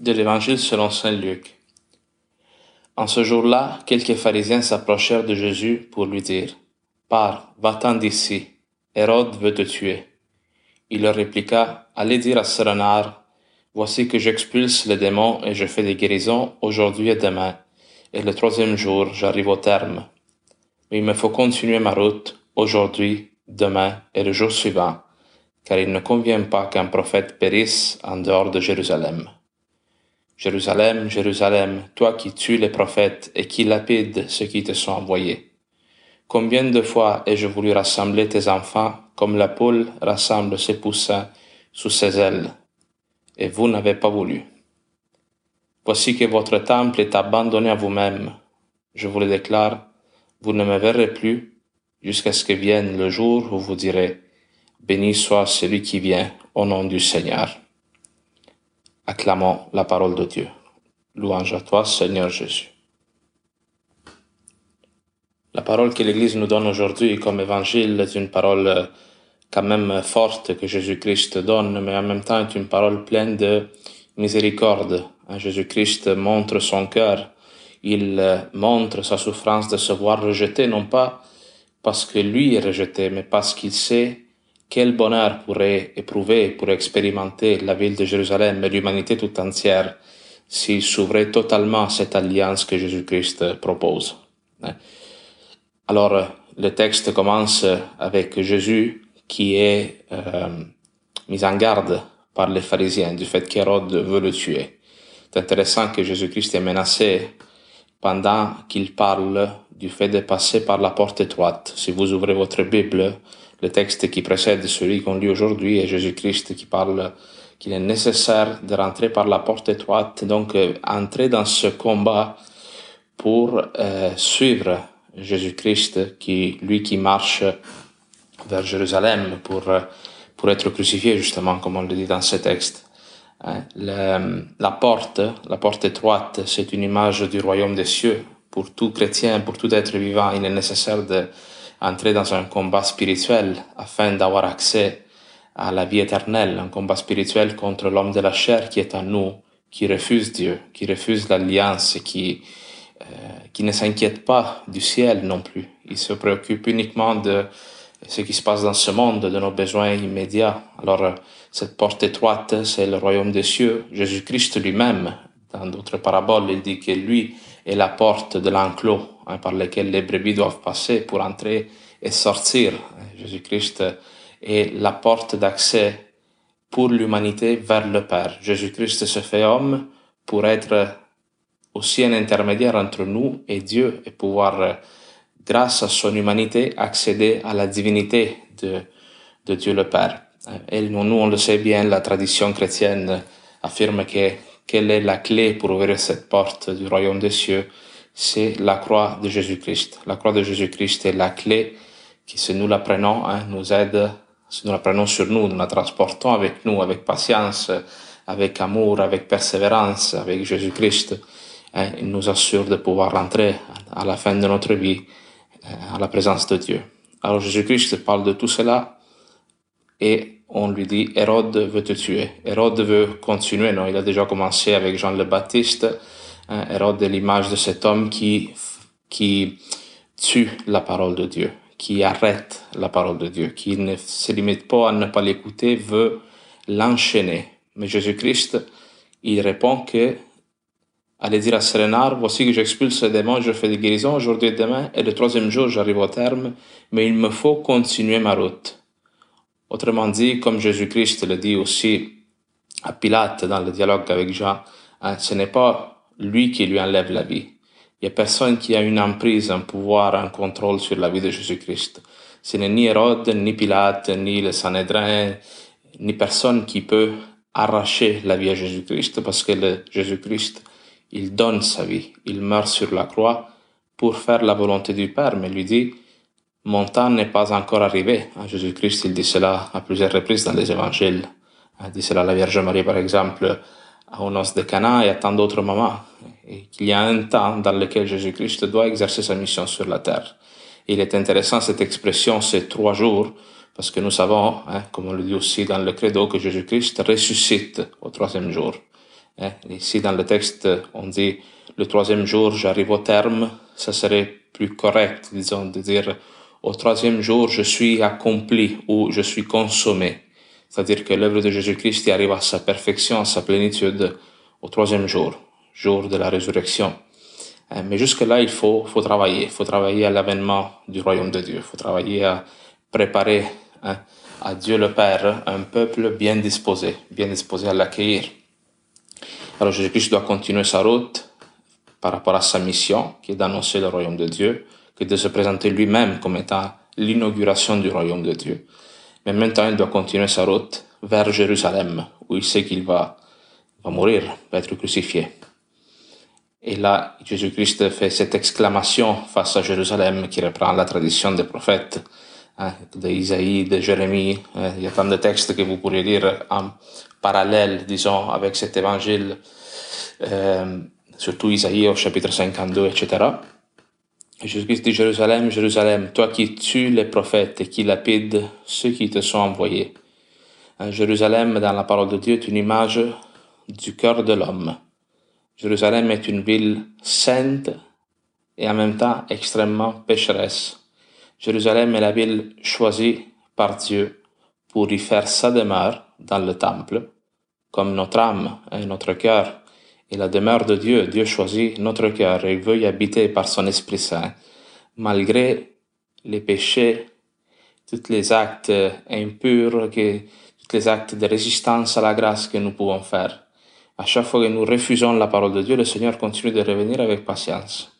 de l'Évangile selon Saint Luc. En ce jour-là, quelques pharisiens s'approchèrent de Jésus pour lui dire, Pars, va-t'en d'ici, Hérode veut te tuer. Il leur répliqua, Allez dire à ce Voici que j'expulse les démons et je fais des guérisons aujourd'hui et demain, et le troisième jour j'arrive au terme. Mais il me faut continuer ma route aujourd'hui, demain et le jour suivant, car il ne convient pas qu'un prophète périsse en dehors de Jérusalem. Jérusalem, Jérusalem, toi qui tues les prophètes et qui lapides ceux qui te sont envoyés. Combien de fois ai-je voulu rassembler tes enfants comme la poule rassemble ses poussins sous ses ailes, et vous n'avez pas voulu. Voici que votre temple est abandonné à vous-même. Je vous le déclare, vous ne me verrez plus jusqu'à ce que vienne le jour où vous direz, béni soit celui qui vient au nom du Seigneur. Acclamons la parole de Dieu. Louange à toi, Seigneur Jésus. La parole que l'Église nous donne aujourd'hui comme évangile est une parole quand même forte que Jésus-Christ donne, mais en même temps est une parole pleine de miséricorde. Jésus-Christ montre son cœur, il montre sa souffrance de se voir rejeté, non pas parce que lui est rejeté, mais parce qu'il sait quel bonheur pourrait éprouver, pourrait expérimenter la ville de Jérusalem et l'humanité tout entière s'il s'ouvrait totalement à cette alliance que Jésus-Christ propose. Hein? Alors, le texte commence avec Jésus qui est euh, mis en garde par les pharisiens du fait qu'Hérode veut le tuer. C'est intéressant que Jésus-Christ est menacé pendant qu'il parle du fait de passer par la porte étroite. Si vous ouvrez votre Bible, le texte qui précède celui qu'on lit aujourd'hui est Jésus-Christ qui parle qu'il est nécessaire de rentrer par la porte étroite, donc euh, entrer dans ce combat pour euh, suivre Jésus-Christ, qui lui qui marche vers Jérusalem pour euh, pour être crucifié justement, comme on le dit dans ce texte. Hein, la porte, la porte étroite, c'est une image du royaume des cieux. Pour tout chrétien, pour tout être vivant, il est nécessaire d'entrer dans un combat spirituel afin d'avoir accès à la vie éternelle, un combat spirituel contre l'homme de la chair qui est en nous, qui refuse Dieu, qui refuse l'alliance, qui euh, qui ne s'inquiète pas du ciel non plus. Il se préoccupe uniquement de ce qui se passe dans ce monde, de nos besoins immédiats. Alors, euh, cette porte étroite, c'est le royaume des cieux. Jésus-Christ lui-même, dans d'autres paraboles, il dit que lui est la porte de l'enclos hein, par lequel les brebis doivent passer pour entrer et sortir. Jésus-Christ est la porte d'accès pour l'humanité vers le Père. Jésus-Christ se fait homme pour être aussi un intermédiaire entre nous et Dieu et pouvoir, euh, grâce à son humanité, accéder à la divinité de, de Dieu le Père. Et nous, nous, on le sait bien, la tradition chrétienne affirme que quelle est la clé pour ouvrir cette porte du royaume des cieux? C'est la croix de Jésus-Christ. La croix de Jésus-Christ est la clé qui, si nous la prenons, hein, nous aide, si nous la prenons sur nous, nous la transportons avec nous, avec patience, avec amour, avec persévérance, avec Jésus-Christ, Hein, il nous assure de pouvoir rentrer à la fin de notre vie euh, à la présence de Dieu. Alors Jésus-Christ parle de tout cela et on lui dit Hérode veut te tuer? Hérode veut continuer. Non, il a déjà commencé avec Jean le Baptiste. Hein, Hérode est l'image de cet homme qui qui tue la parole de Dieu, qui arrête la parole de Dieu, qui ne se limite pas à ne pas l'écouter, veut l'enchaîner. Mais Jésus-Christ, il répond que Allez dire à Serenard, voici que j'expulse les démons, je fais des guérisons aujourd'hui et demain, et le troisième jour j'arrive au terme, mais il me faut continuer ma route. Autrement dit, comme Jésus-Christ le dit aussi à Pilate dans le dialogue avec Jean, hein, ce n'est pas lui qui lui enlève la vie. Il n'y a personne qui a une emprise, un pouvoir, un contrôle sur la vie de Jésus-Christ. Ce n'est ni Hérode, ni Pilate, ni le Sanhédrin, ni personne qui peut arracher la vie à Jésus-Christ parce que Jésus-Christ il donne sa vie, il meurt sur la croix pour faire la volonté du Père, mais lui dit, mon temps n'est pas encore arrivé. Jésus-Christ, il dit cela à plusieurs reprises dans les évangiles. Il dit cela à la Vierge Marie, par exemple, à os de Cana et à tant d'autres moments. Et qu'il y a un temps dans lequel Jésus-Christ doit exercer sa mission sur la terre. il est intéressant cette expression, ces trois jours, parce que nous savons, hein, comme on le dit aussi dans le credo, que Jésus-Christ ressuscite au troisième jour. Hein. Ici, dans le texte, on dit le troisième jour, j'arrive au terme. Ça serait plus correct, disons, de dire au troisième jour, je suis accompli ou je suis consommé. C'est-à-dire que l'œuvre de Jésus-Christ arrive à sa perfection, à sa plénitude au troisième jour, jour de la résurrection. Hein. Mais jusque-là, il faut, faut travailler. Il faut travailler à l'avènement du royaume de Dieu. Il faut travailler à préparer hein, à Dieu le Père un peuple bien disposé, bien disposé à l'accueillir. Alors Jésus-Christ doit continuer sa route par rapport à sa mission, qui est d'annoncer le royaume de Dieu, que de se présenter lui-même comme étant l'inauguration du royaume de Dieu. Mais maintenant, il doit continuer sa route vers Jérusalem, où il sait qu'il va, va mourir, va être crucifié. Et là, Jésus-Christ fait cette exclamation face à Jérusalem qui reprend la tradition des prophètes, hein, d'Isaïe, de Jérémie. Hein. il y a tant de textes que vous pourriez lire en parallèle, disons, avec cet évangile, euh, surtout Isaïe au chapitre 52, etc. Jésus-Christ dit Jérusalem, Jérusalem, toi qui tues les prophètes et qui lapides ceux qui te sont envoyés. Hein, Jérusalem, dans la parole de Dieu, est une image du cœur de l'homme. Jérusalem est une ville sainte et en même temps extrêmement pécheresse. Jérusalem est la ville choisie par Dieu pour y faire sa demeure dans le temple, comme notre âme et notre cœur est la demeure de Dieu. Dieu choisit notre cœur et veut y habiter par son Esprit Saint, malgré les péchés, tous les actes impurs, tous les actes de résistance à la grâce que nous pouvons faire. À chaque fois que nous refusons la parole de Dieu, le Seigneur continue de revenir avec patience.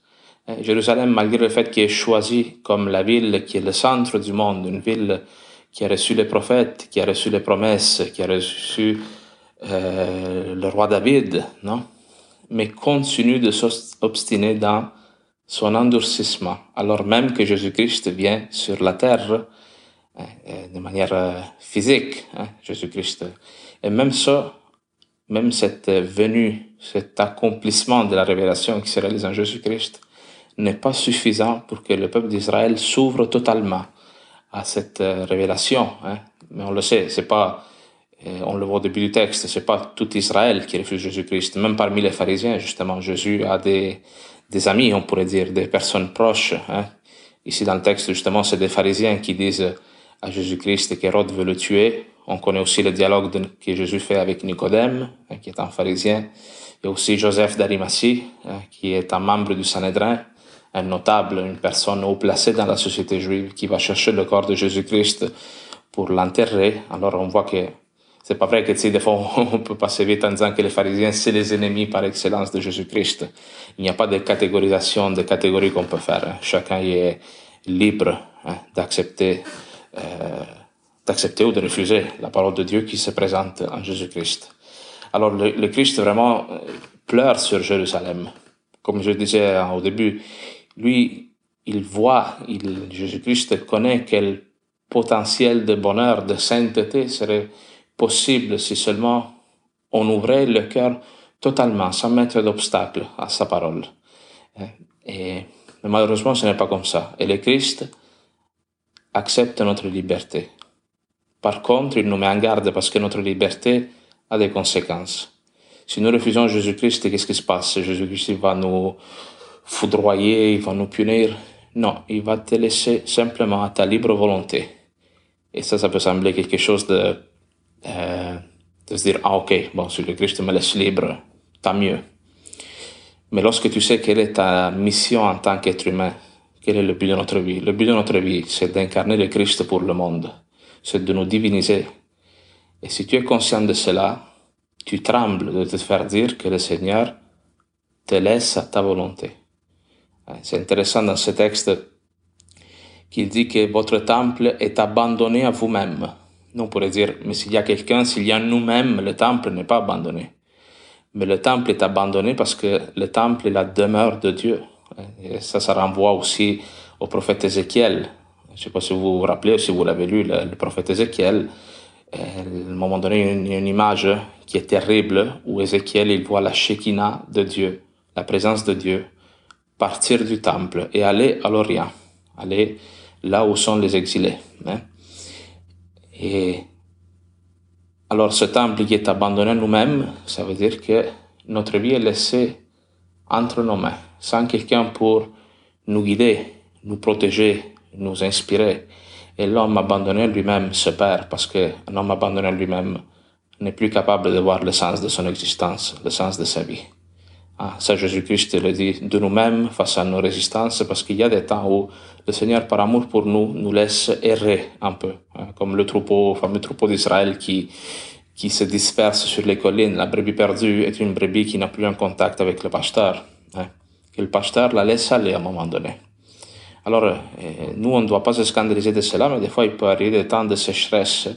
Jérusalem, malgré le fait qu'il est choisi comme la ville qui est le centre du monde, une ville qui a reçu les prophètes, qui a reçu les promesses, qui a reçu euh, le roi David, non? Mais continue de s'obstiner dans son endurcissement, alors même que Jésus-Christ vient sur la terre euh, de manière euh, physique, hein, Jésus-Christ. Et même ça, même cette venue, cet accomplissement de la révélation qui se réalise en Jésus-Christ, n'est pas suffisant pour que le peuple d'Israël s'ouvre totalement à cette euh, révélation. Hein. Mais on le sait, c'est pas, on le voit au début du texte, c'est pas tout Israël qui refuse Jésus-Christ. Même parmi les pharisiens, justement, Jésus a des, amis, on pourrait dire, des personnes proches. Hein. Ici, dans le texte, justement, c'est des pharisiens qui disent à Jésus-Christ qu'Hérode veut le tuer. On connaît aussi le dialogue que Jésus fait avec Nicodème, hein, qui est un pharisien. A aussi Joseph d'Arimathie, hein, qui est un membre du Sanhédrin un notable, une personne haut placée dans la société juive qui va chercher le corps de Jésus-Christ pour l'enterrer. Alors on voit que c'est pas vrai que sais, des fois on peut passer vite en disant que les pharisiens c'est les ennemis par excellence de Jésus-Christ. Il n'y a pas de catégorisation, de catégories qu'on peut faire. Chacun est libre hein, d'accepter, euh, d'accepter ou de refuser la parole de Dieu qui se présente en Jésus-Christ. Alors le, le Christ vraiment euh, pleure sur Jérusalem. Comme je disais au début, lui, il voit, il, Jésus-Christ connaît quel potentiel de bonheur, de sainteté serait possible si seulement on ouvrait le cœur totalement, sans mettre d'obstacle à sa parole. Et, mais malheureusement, ce n'est pas comme ça. Et le Christ accepte notre liberté. Par contre, il nous met en garde parce que notre liberté a des conséquences. Si nous refusons Jésus-Christ, qu'est-ce qui se passe? Jésus-Christ va nous foudroyer, il va nous punir. Non, il va te laisser simplement à ta libre volonté. Et ça, ça peut sembler quelque chose de, de se dire, ah ok, bon, si le Christ me laisse libre, tant mieux. Mais lorsque tu sais quelle est ta mission en tant qu'être humain, quel est le but de notre vie? Le but de notre vie, c'est d'incarner le Christ pour le monde, c'est de nous diviniser. Et si tu es conscient de cela, tu trembles de te faire dire que le Seigneur te laisse à ta volonté. C'est intéressant dans ce texte qu'il dit que votre temple est abandonné à vous-même. On pourrait dire, mais s'il y a quelqu'un, s'il y a nous-mêmes, le temple n'est pas abandonné. Mais le temple est abandonné parce que le temple est la demeure de Dieu. Et ça, ça renvoie aussi au prophète Ézéchiel. Je ne sais pas si vous vous rappelez, si vous l'avez lu, le, prophète Ézéchiel. À un moment donné, une, une image qui est terrible où Ézéchiel, il voit la Shekinah de Dieu, la présence de Dieu partir du temple et aller à l'Orient, aller là où sont les exilés. Hein. Et alors ce temple qui est abandonné nous-mêmes, ça veut dire que notre vie est laissée entre nos mains, sans quelqu'un pour nous guider, nous protéger, nous inspirer. Et l'homme abandonné lui-même se perd parce qu'un homme abandonné lui-même n'est plus capable de voir le sens de son existence, le sens de sa vie. Ah, ça, Jésus-Christ le dit de nous-mêmes face à nos résistances, parce qu'il y a des temps où le Seigneur, par amour pour nous, nous laisse errer un peu, hein, comme le troupeau, le fameux troupeau d'Israël qui, qui se disperse sur les collines. La brebis perdue est une brebis qui n'a plus un contact avec le pasteur. Hein, le pasteur la laisse aller à un moment donné. Alors, euh, nous, on ne doit pas se scandaliser de cela, mais des fois, il peut arriver des temps de sécheresse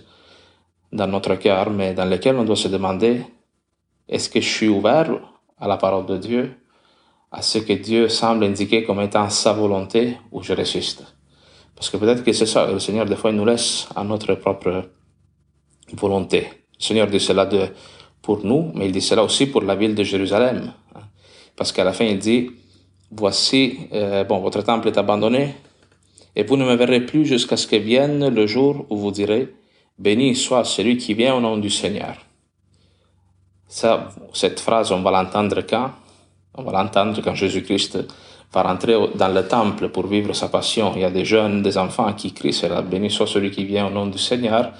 dans notre cœur, mais dans lesquels on doit se demander, est-ce que je suis ouvert à la parole de Dieu, à ce que Dieu semble indiquer comme étant sa volonté, ou je résiste. Parce que peut-être que c'est ça, le Seigneur, des fois, il nous laisse à notre propre volonté. Le Seigneur dit cela pour nous, mais il dit cela aussi pour la ville de Jérusalem. Parce qu'à la fin, il dit, voici, euh, bon, votre temple est abandonné, et vous ne me verrez plus jusqu'à ce que vienne le jour où vous direz, béni soit celui qui vient au nom du Seigneur. Ça, cette phrase, on va l'entendre quand? On va l'entendre quand Jésus-Christ va rentrer dans le temple pour vivre sa passion. Il y a des jeunes, des enfants qui crient cela, béni soit celui qui vient au nom du Seigneur.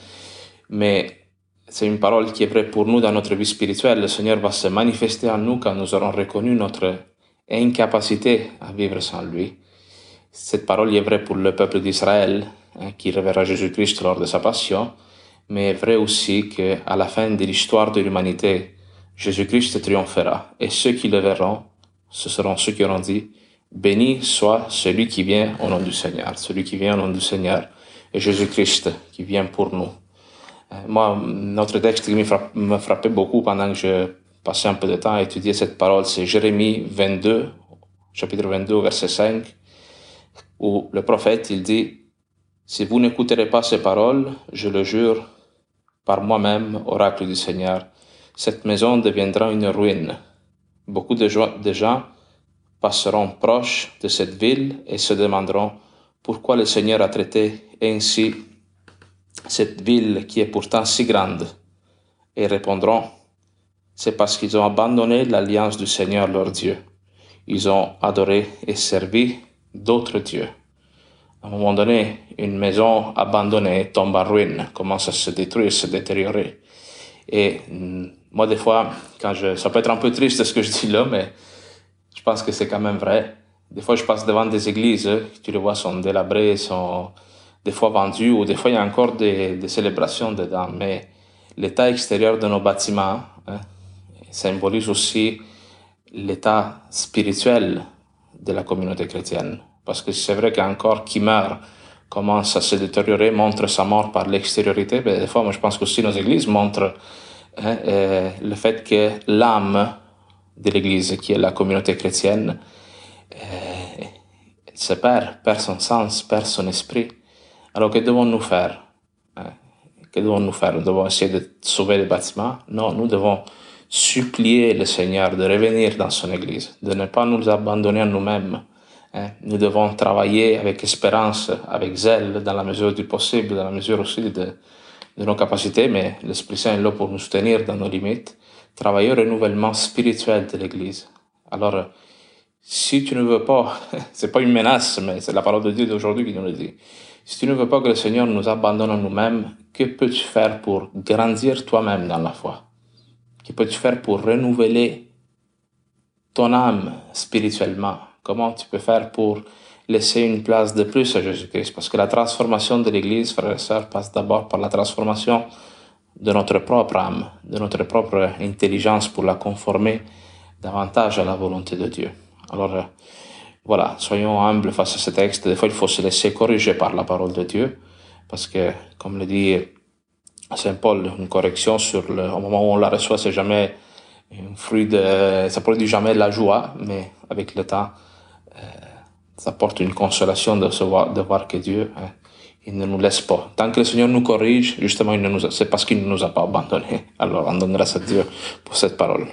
Mais c'est une parole qui est vraie pour nous dans notre vie spirituelle. Le Seigneur va se manifester en nous quand nous aurons reconnu notre incapacité à vivre sans lui. Cette parole est vraie pour le peuple d'Israël, hein, qui reverra Jésus-Christ lors de sa passion, mais est vrai aussi qu'à la fin de l'histoire de l'humanité, Jésus-Christ triomphera, et ceux qui le verront, ce seront ceux qui auront dit, béni soit celui qui vient au nom du Seigneur, celui qui vient au nom du Seigneur, et Jésus-Christ qui vient pour nous. Euh, moi, notre texte qui me frappait beaucoup pendant que je passais un peu de temps à étudier cette parole, c'est Jérémie 22, chapitre 22, verset 5, où le prophète, il dit, si vous n'écouterez pas ces paroles, je le jure, par moi-même, oracle du Seigneur, cette maison deviendra une ruine. Beaucoup de gens passeront proches de cette ville et se demanderont pourquoi le Seigneur a traité ainsi cette ville qui est pourtant si grande et répondront c'est parce qu'ils ont abandonné l'alliance du Seigneur leur Dieu. Ils ont adoré et servi d'autres dieux. À un moment donné, une maison abandonnée tombe en ruine, commence à se détruire, se détériorer. Et mm, moi, des fois, quand je, ça peut être un peu triste ce que je dis là, mais je pense que c'est quand même vrai. Des fois, je passe devant des églises, tu les vois, sont délabrées, sont des fois vendues, ou des fois, il y a encore des, des célébrations dedans. Mais l'état extérieur de nos bâtiments hein, symbolise aussi l'état spirituel de la communauté chrétienne. Parce que c'est vrai qu'un corps qui meurt commence à se détériorer, montre sa mort par l'extériorité. Mais des fois, moi, je pense qu'aussi nos églises montrent hein, euh, le fait que l'âme de l'Église, qui est la communauté chrétienne, euh, se perd, perd son sens, perd son esprit. Alors que devons-nous faire hein? Que devons-nous faire? Nous devons essayer de sauver les bâtiments Non, nous devons supplier le Seigneur de revenir dans son Église, de ne pas nous abandonner à nous-mêmes. Hein? Nous devons travailler avec espérance, avec zèle, dans la mesure du possible, dans la mesure aussi de, de nos capacités, mais l'Esprit Saint est là pour nous soutenir dans nos limites, travailler au renouvellement spirituel de l'Église. Alors, si tu ne veux pas, c'est pas une menace, mais c'est la parole de Dieu d'aujourd'hui qui nous le dit. Si tu ne veux pas que le Seigneur nous abandonne à nous-mêmes, que peux-tu faire pour grandir toi-même dans la foi? Que peux-tu faire pour renouveler ton âme spirituellement? Comment tu peux faire pour laisser une place de plus à Jésus-Christ? Parce que la transformation de l'Église, frères et sœurs, passe d'abord par la transformation de notre propre âme, de notre propre intelligence pour la conformer davantage à la volonté de Dieu. Alors, euh, voilà, soyons humbles face à ce texte. Des fois, il faut se laisser corriger par la parole de Dieu. Parce que, comme le dit Saint Paul, une correction sur le, au moment où on la reçoit, c'est jamais un fruit ça produit jamais la joie, mais avec le temps, ça porte une consolation de, voir, que Dieu, hein, il ne nous laisse pas. Tant que le Seigneur nous corrige, justement, il ne nous, c'est parce qu'il ne nous a pas abandonnés. Alors, on donnera à Dieu pour cette parole.